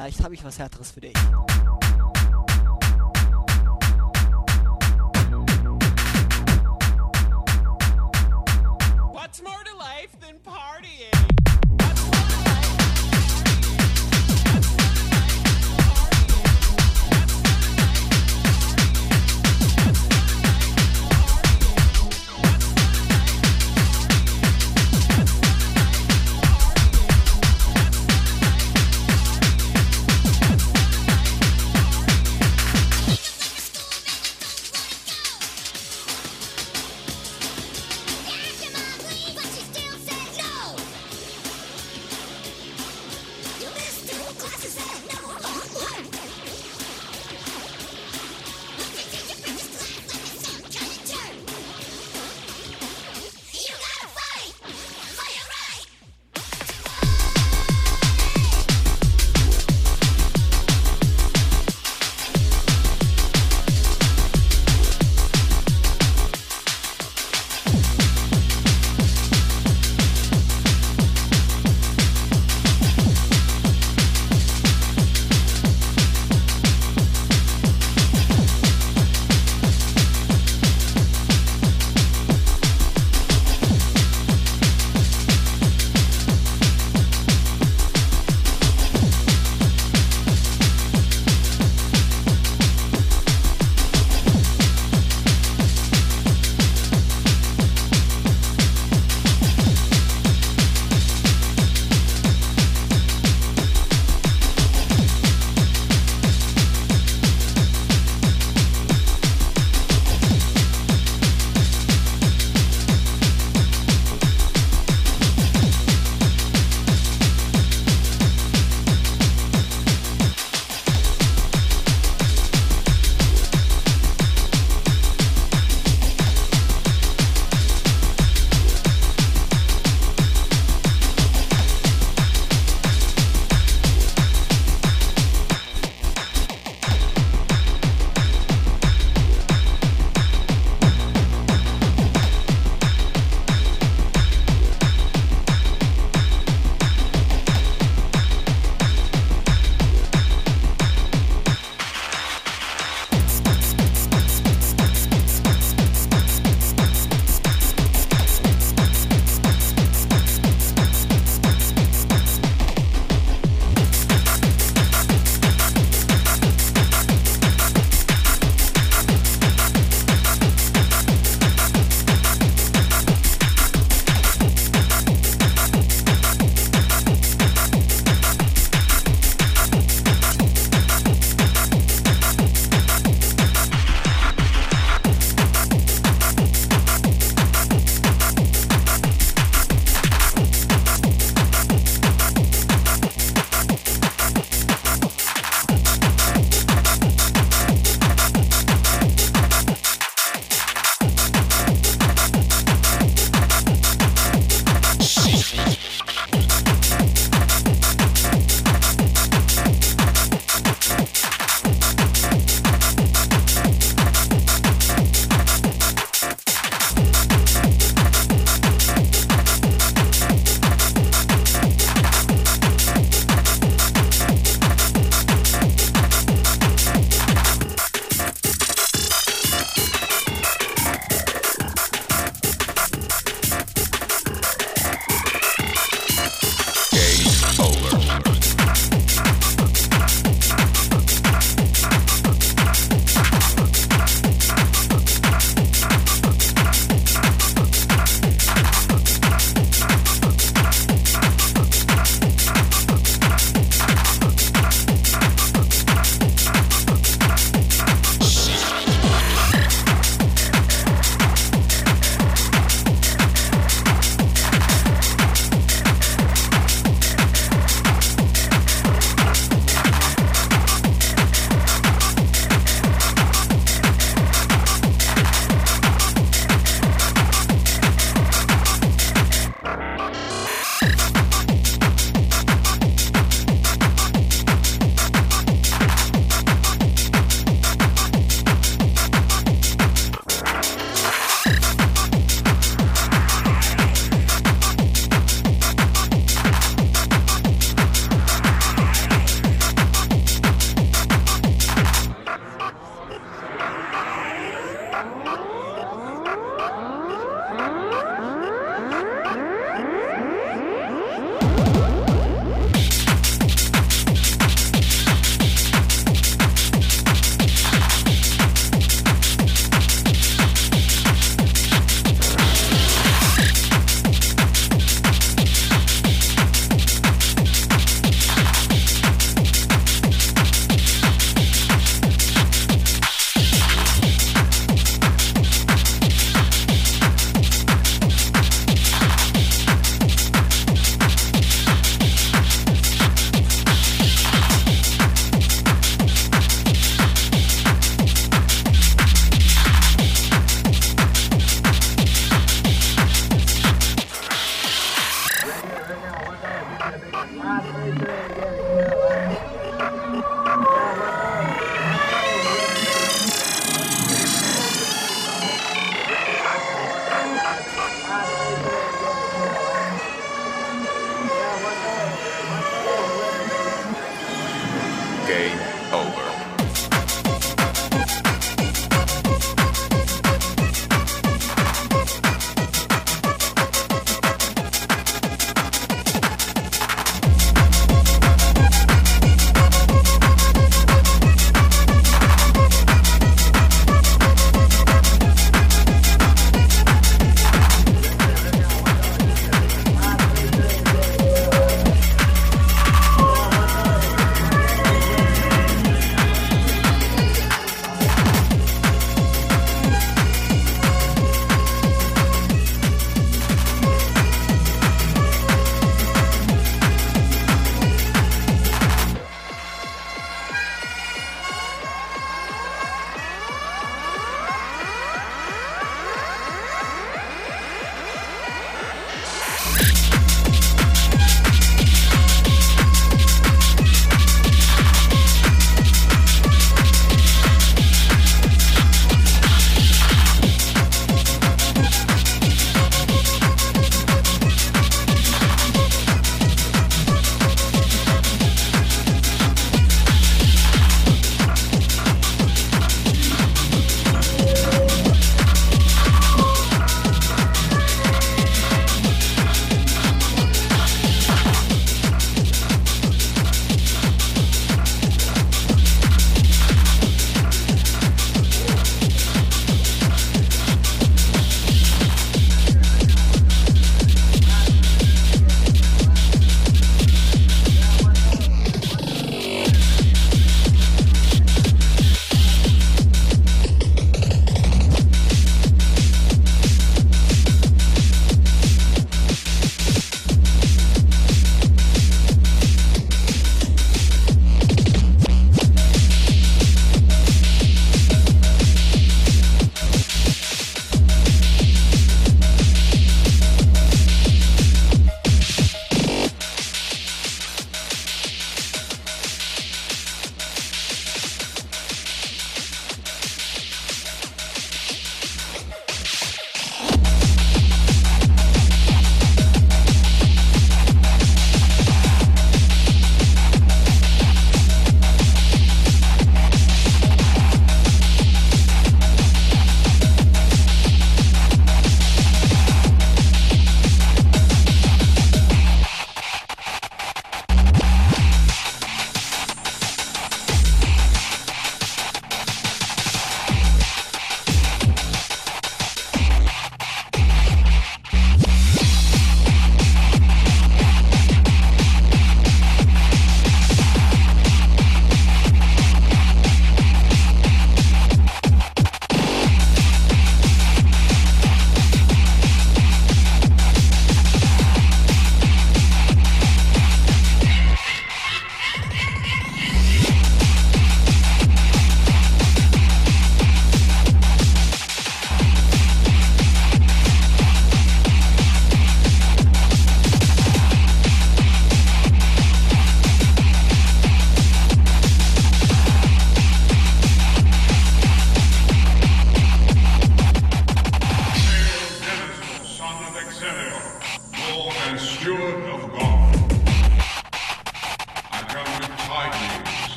Vielleicht habe ich was Härteres für dich.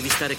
rivistare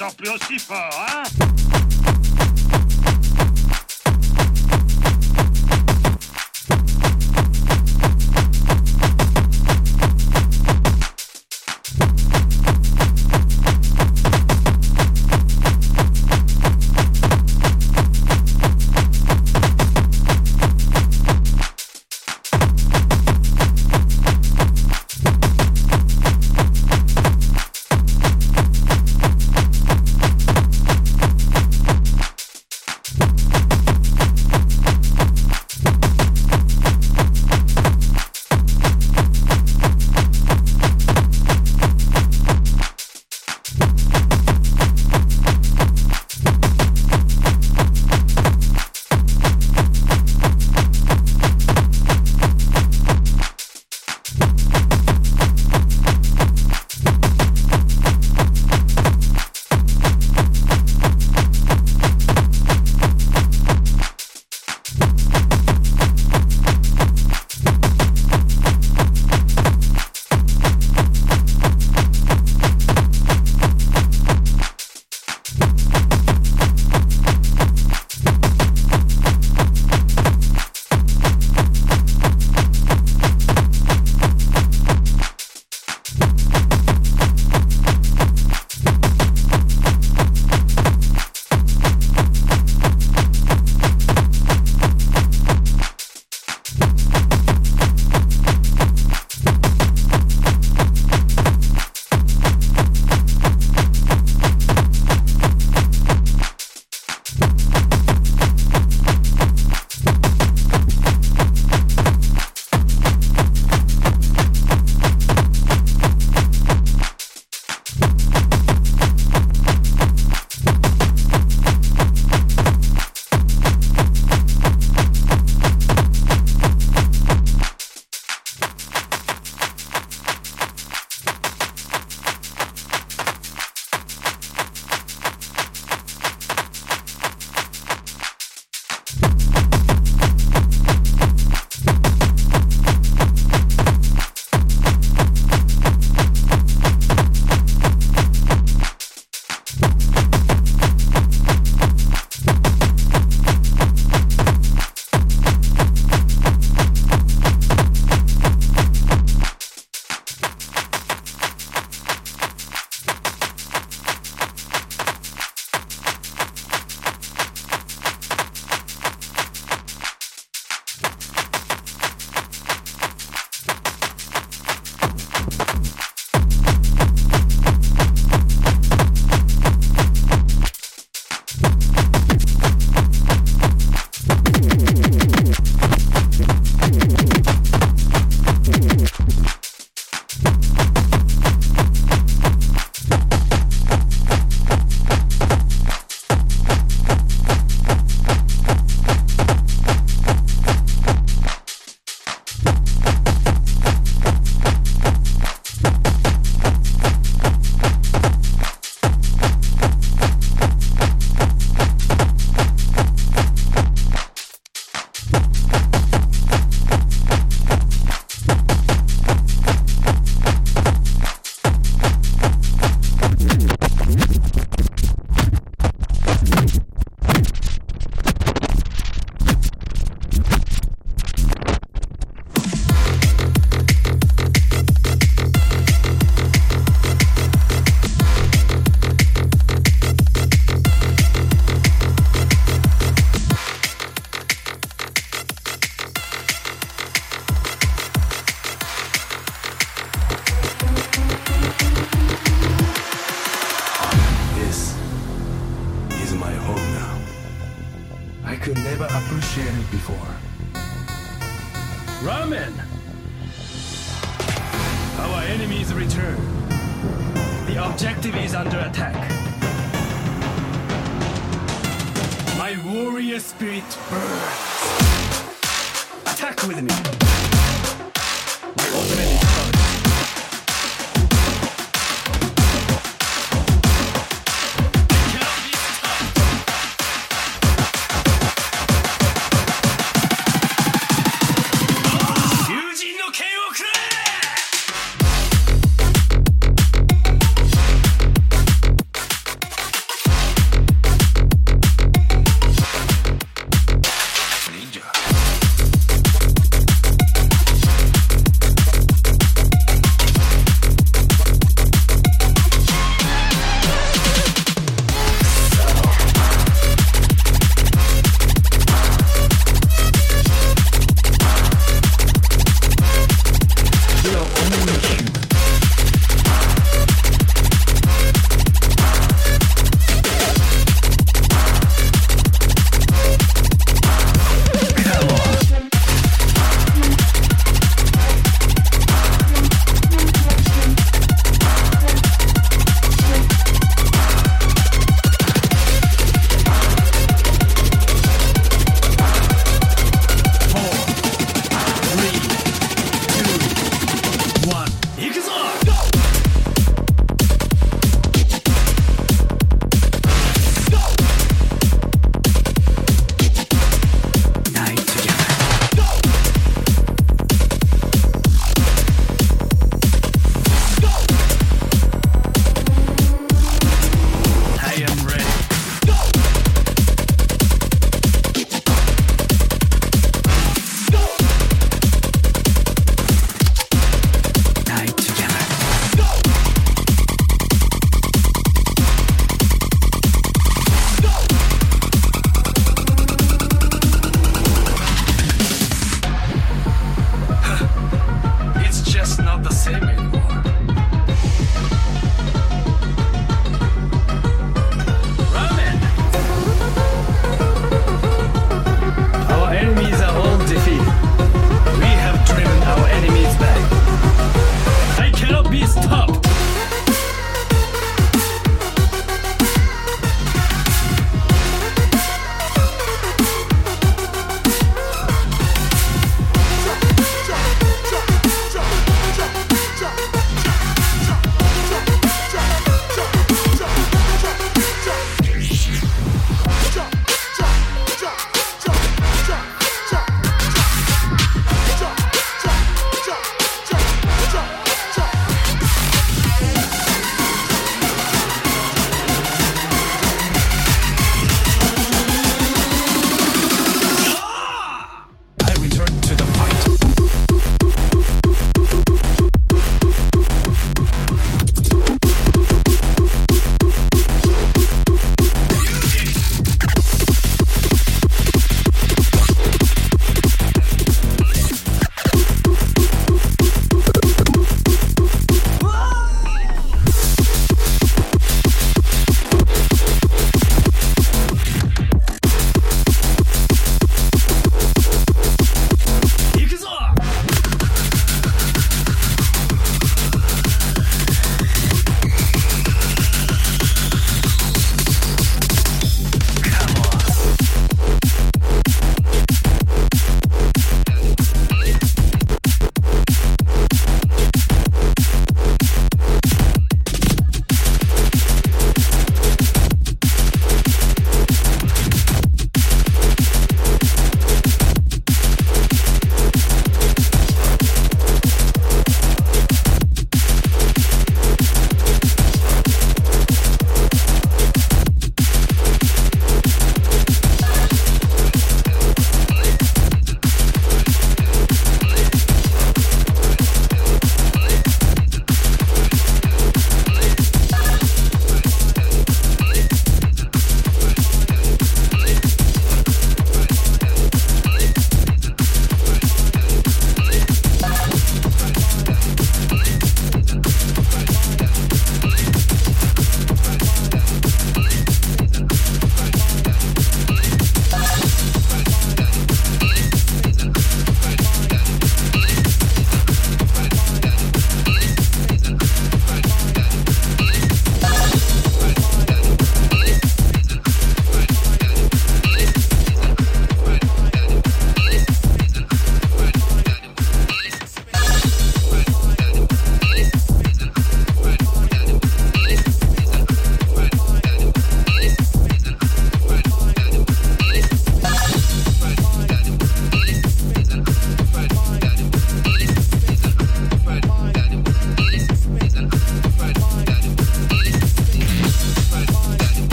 sors plus aussi fort, hein?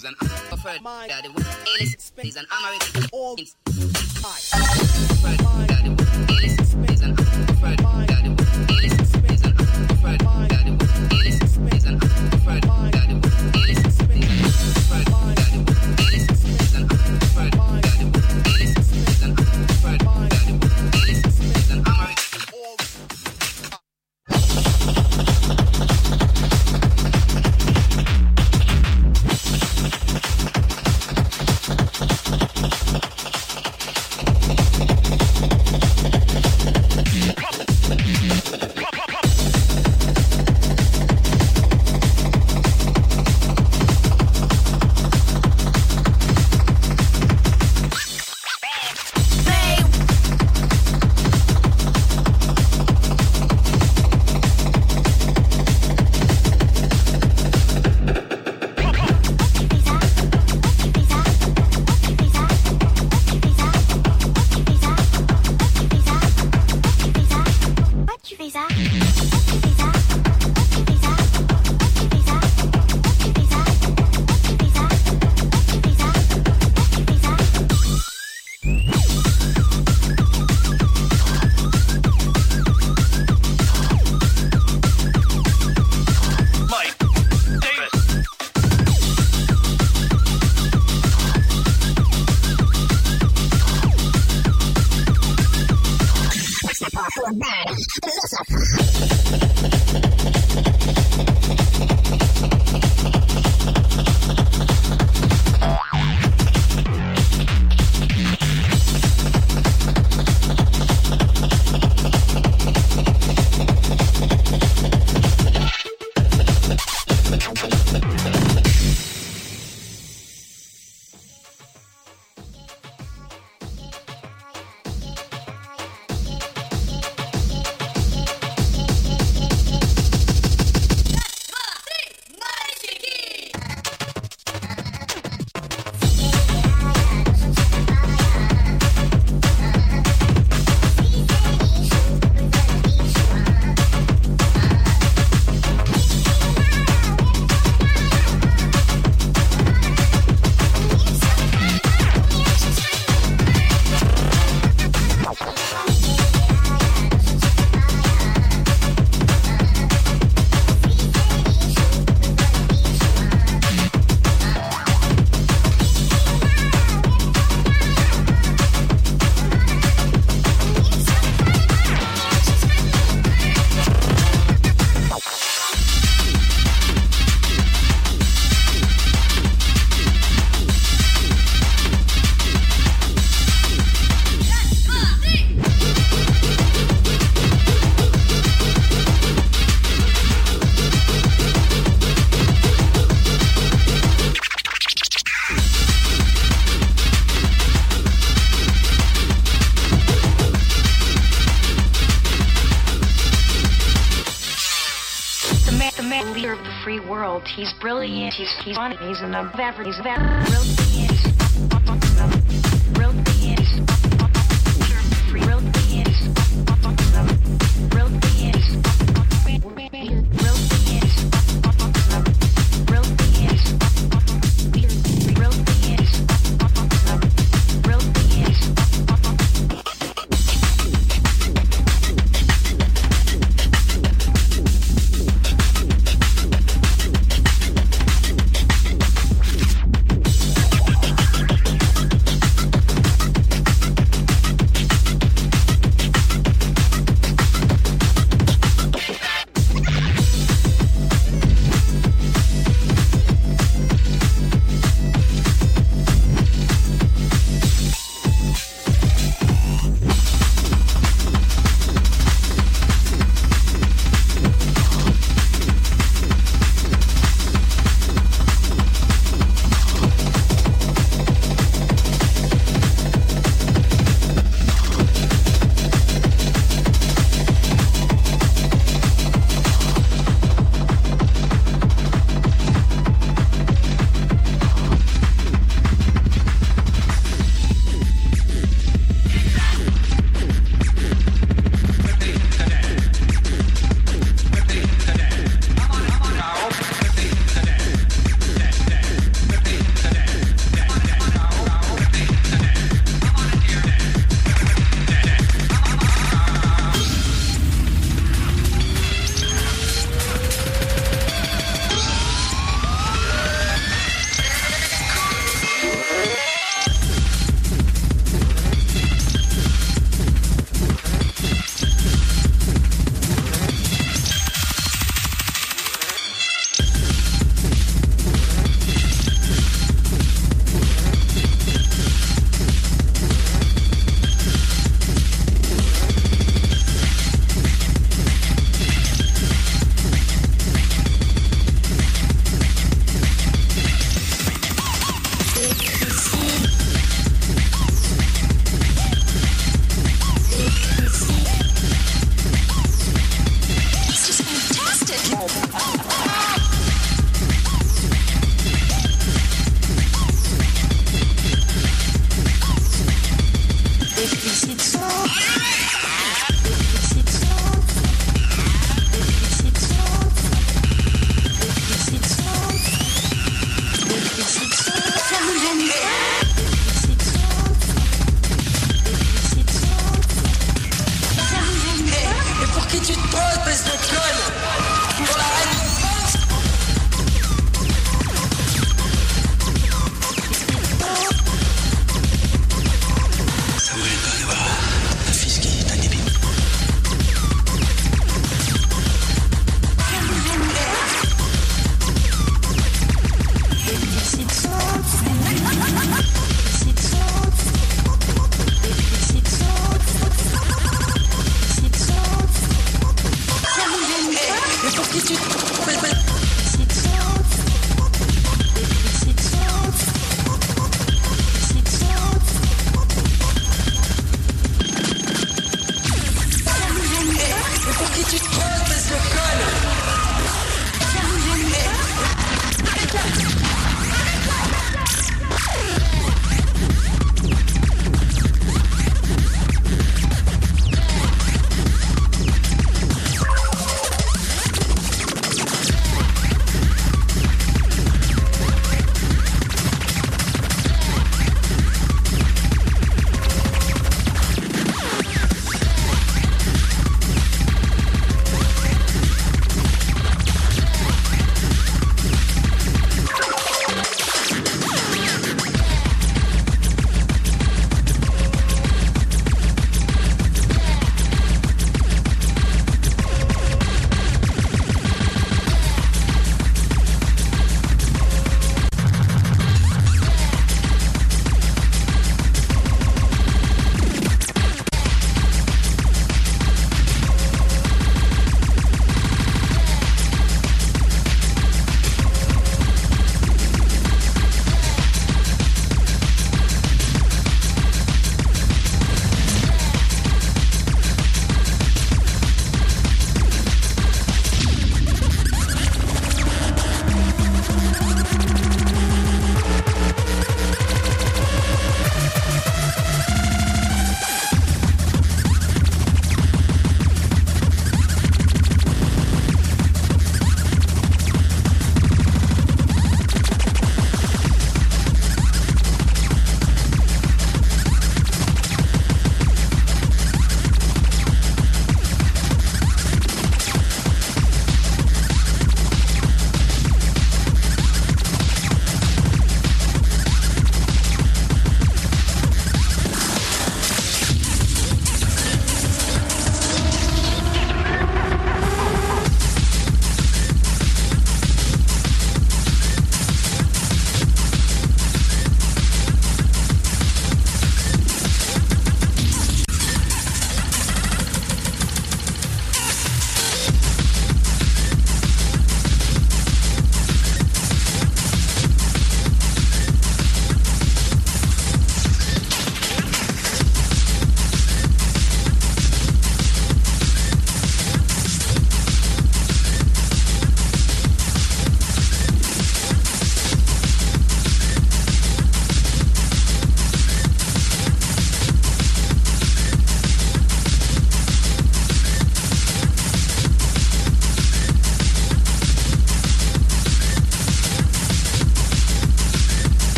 He's an preferred. My daddy was an American. All. My. Daddy was illest. An. World. He's brilliant. He's he's on. He's an above average. He's very. Brilliant.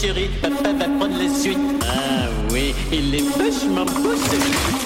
chérie, papa va prendre la suite. Ah oui, il est vachement beau celui-là.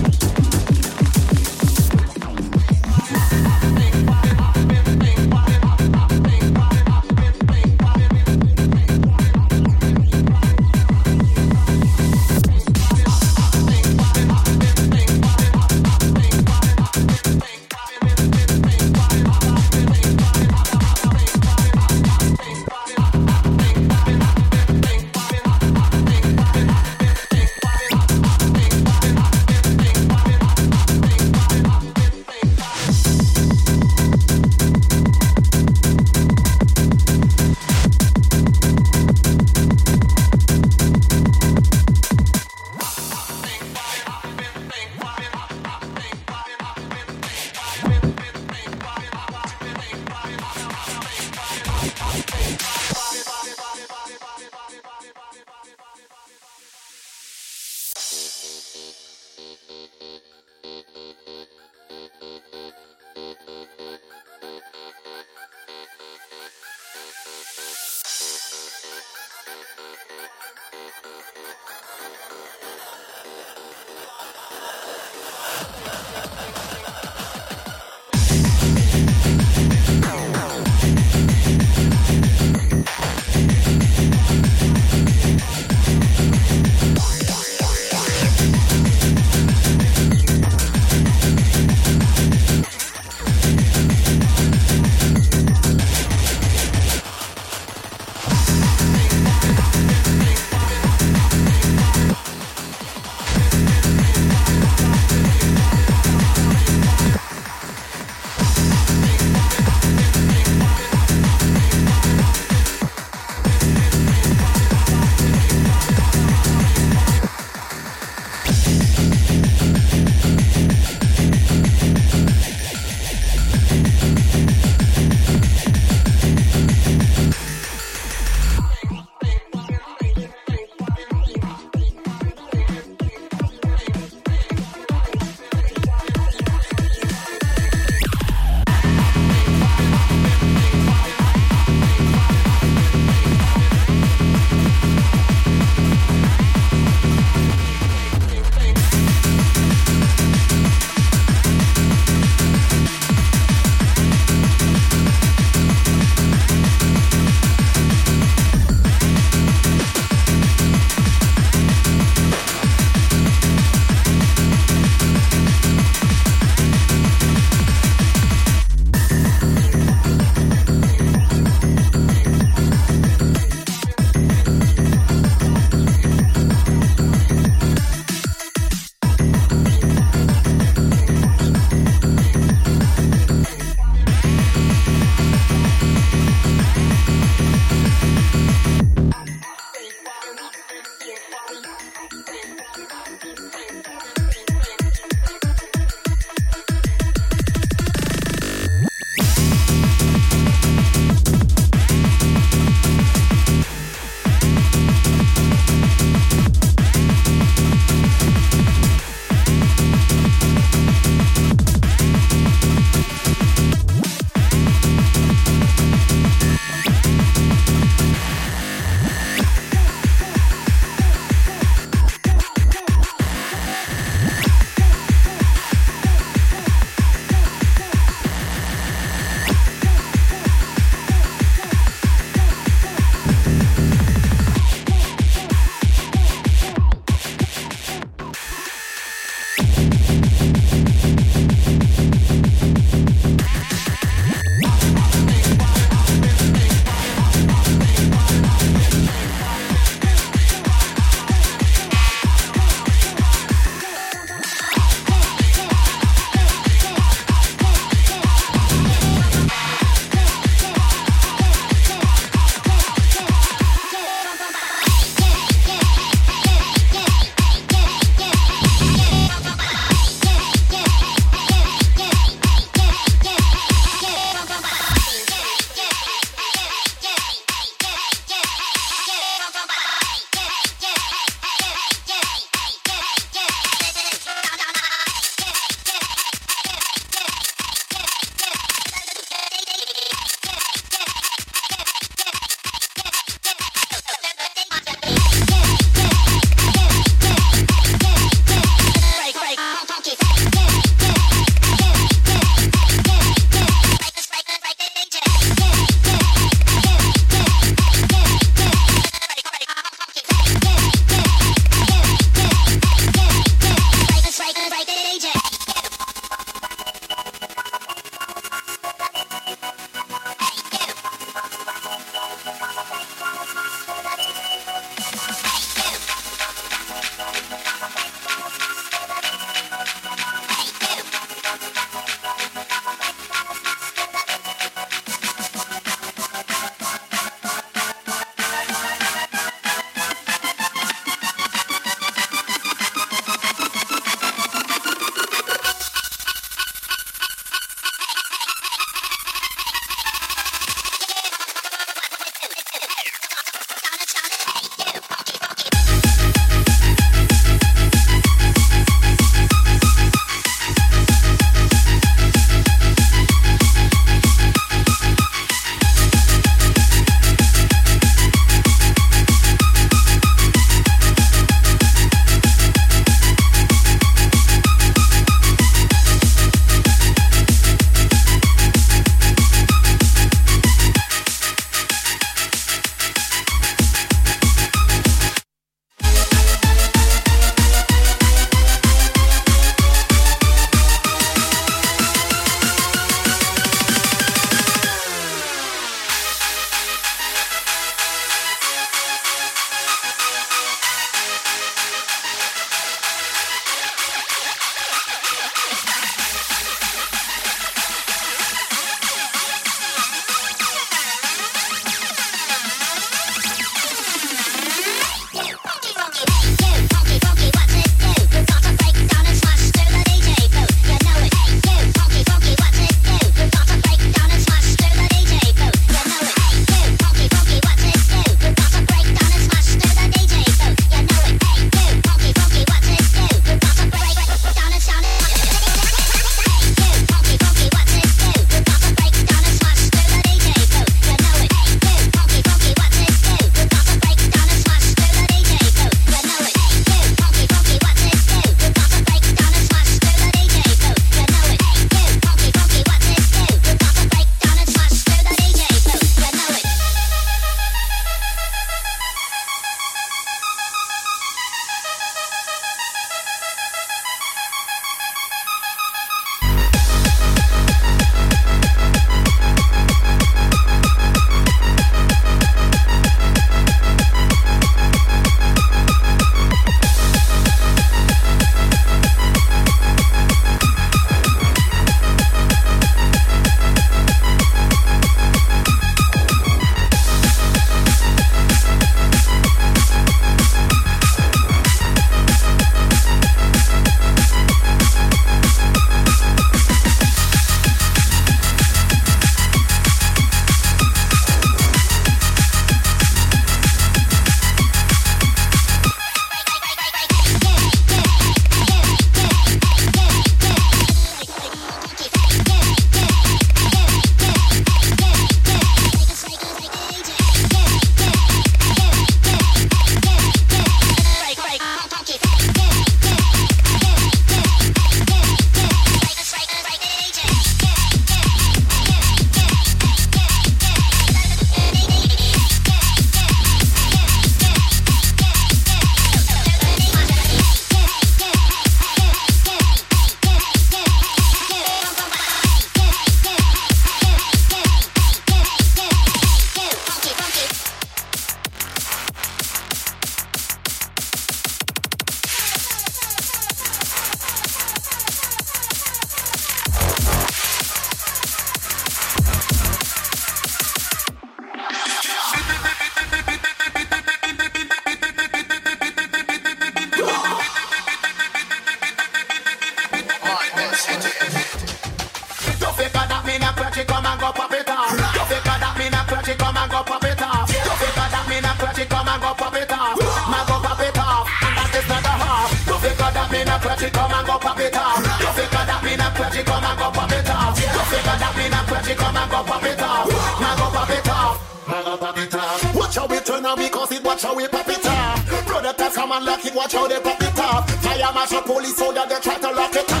watch how they pop it off. Fire mash up police So that they try to lock it up.